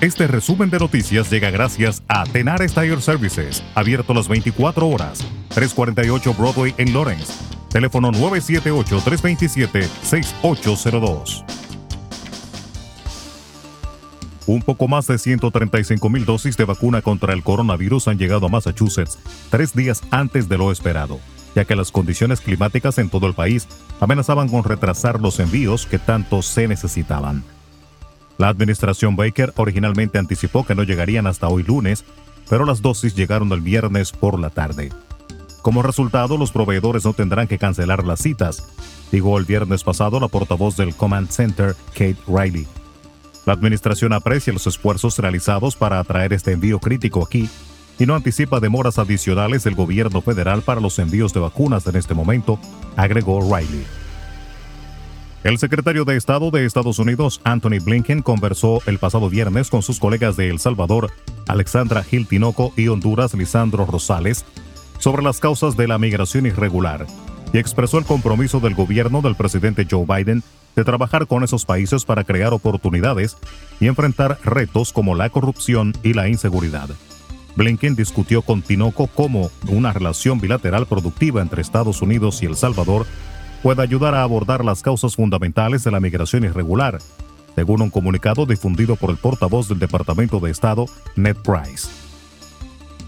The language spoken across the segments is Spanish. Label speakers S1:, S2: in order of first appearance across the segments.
S1: Este resumen de noticias llega gracias a Tenar Tire Services, abierto las 24 horas, 348 Broadway en Lawrence. Teléfono 978-327-6802. Un poco más de 135 mil dosis de vacuna contra el coronavirus han llegado a Massachusetts tres días antes de lo esperado, ya que las condiciones climáticas en todo el país amenazaban con retrasar los envíos que tanto se necesitaban. La administración Baker originalmente anticipó que no llegarían hasta hoy lunes, pero las dosis llegaron el viernes por la tarde. Como resultado, los proveedores no tendrán que cancelar las citas, dijo el viernes pasado la portavoz del Command Center, Kate Riley. La administración aprecia los esfuerzos realizados para atraer este envío crítico aquí y no anticipa demoras adicionales del gobierno federal para los envíos de vacunas en este momento, agregó Riley. El secretario de Estado de Estados Unidos, Anthony Blinken, conversó el pasado viernes con sus colegas de El Salvador, Alexandra Gil Tinoco y Honduras, Lisandro Rosales, sobre las causas de la migración irregular y expresó el compromiso del gobierno del presidente Joe Biden de trabajar con esos países para crear oportunidades y enfrentar retos como la corrupción y la inseguridad. Blinken discutió con Tinoco cómo una relación bilateral productiva entre Estados Unidos y El Salvador puede ayudar a abordar las causas fundamentales de la migración irregular, según un comunicado difundido por el portavoz del Departamento de Estado, Ned Price.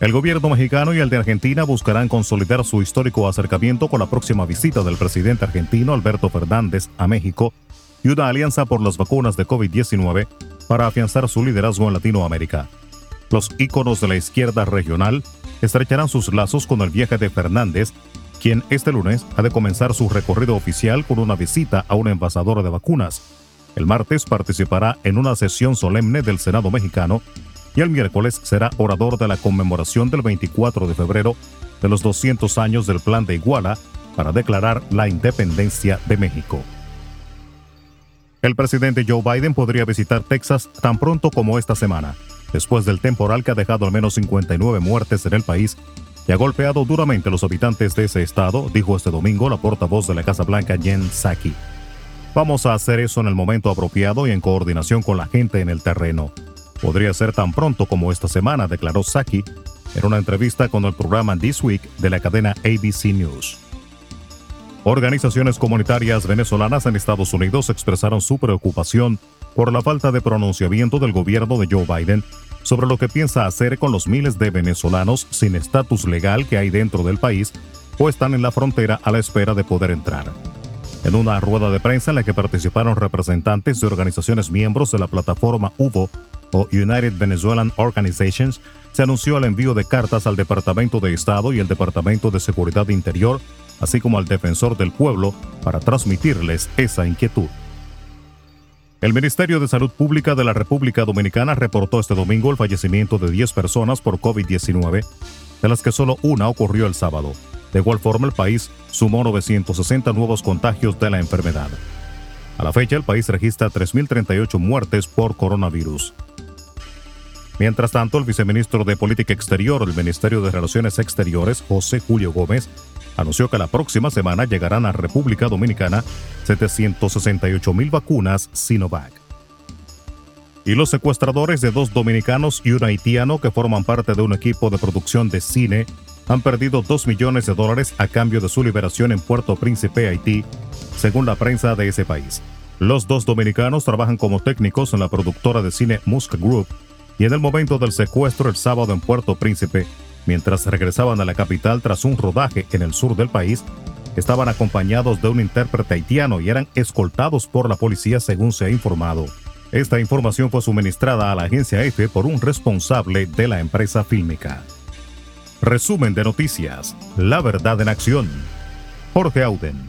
S1: El gobierno mexicano y el de Argentina buscarán consolidar su histórico acercamiento con la próxima visita del presidente argentino Alberto Fernández a México y una alianza por las vacunas de COVID-19 para afianzar su liderazgo en Latinoamérica. Los íconos de la izquierda regional estrecharán sus lazos con el viaje de Fernández quien este lunes ha de comenzar su recorrido oficial con una visita a una envasadora de vacunas. El martes participará en una sesión solemne del Senado mexicano y el miércoles será orador de la conmemoración del 24 de febrero de los 200 años del Plan de Iguala para declarar la independencia de México. El presidente Joe Biden podría visitar Texas tan pronto como esta semana, después del temporal que ha dejado al menos 59 muertes en el país y ha golpeado duramente los habitantes de ese estado, dijo este domingo la portavoz de la Casa Blanca Jen Psaki. Vamos a hacer eso en el momento apropiado y en coordinación con la gente en el terreno. Podría ser tan pronto como esta semana, declaró Psaki en una entrevista con el programa This Week de la cadena ABC News. Organizaciones comunitarias venezolanas en Estados Unidos expresaron su preocupación por la falta de pronunciamiento del gobierno de Joe Biden sobre lo que piensa hacer con los miles de venezolanos sin estatus legal que hay dentro del país o están en la frontera a la espera de poder entrar. En una rueda de prensa en la que participaron representantes de organizaciones miembros de la plataforma UVO o United Venezuelan Organizations, se anunció el envío de cartas al Departamento de Estado y el Departamento de Seguridad Interior, así como al Defensor del Pueblo, para transmitirles esa inquietud. El Ministerio de Salud Pública de la República Dominicana reportó este domingo el fallecimiento de 10 personas por COVID-19, de las que solo una ocurrió el sábado. De igual forma, el país sumó 960 nuevos contagios de la enfermedad. A la fecha, el país registra 3.038 muertes por coronavirus. Mientras tanto, el viceministro de Política Exterior del Ministerio de Relaciones Exteriores, José Julio Gómez, anunció que la próxima semana llegarán a República Dominicana 768 mil vacunas Sinovac. Y los secuestradores de dos dominicanos y un haitiano que forman parte de un equipo de producción de cine han perdido 2 millones de dólares a cambio de su liberación en Puerto Príncipe, Haití, según la prensa de ese país. Los dos dominicanos trabajan como técnicos en la productora de cine Musk Group y en el momento del secuestro el sábado en Puerto Príncipe Mientras regresaban a la capital tras un rodaje en el sur del país, estaban acompañados de un intérprete haitiano y eran escoltados por la policía según se ha informado. Esta información fue suministrada a la agencia EFE por un responsable de la empresa fílmica. Resumen de noticias. La verdad en acción. Jorge Auden.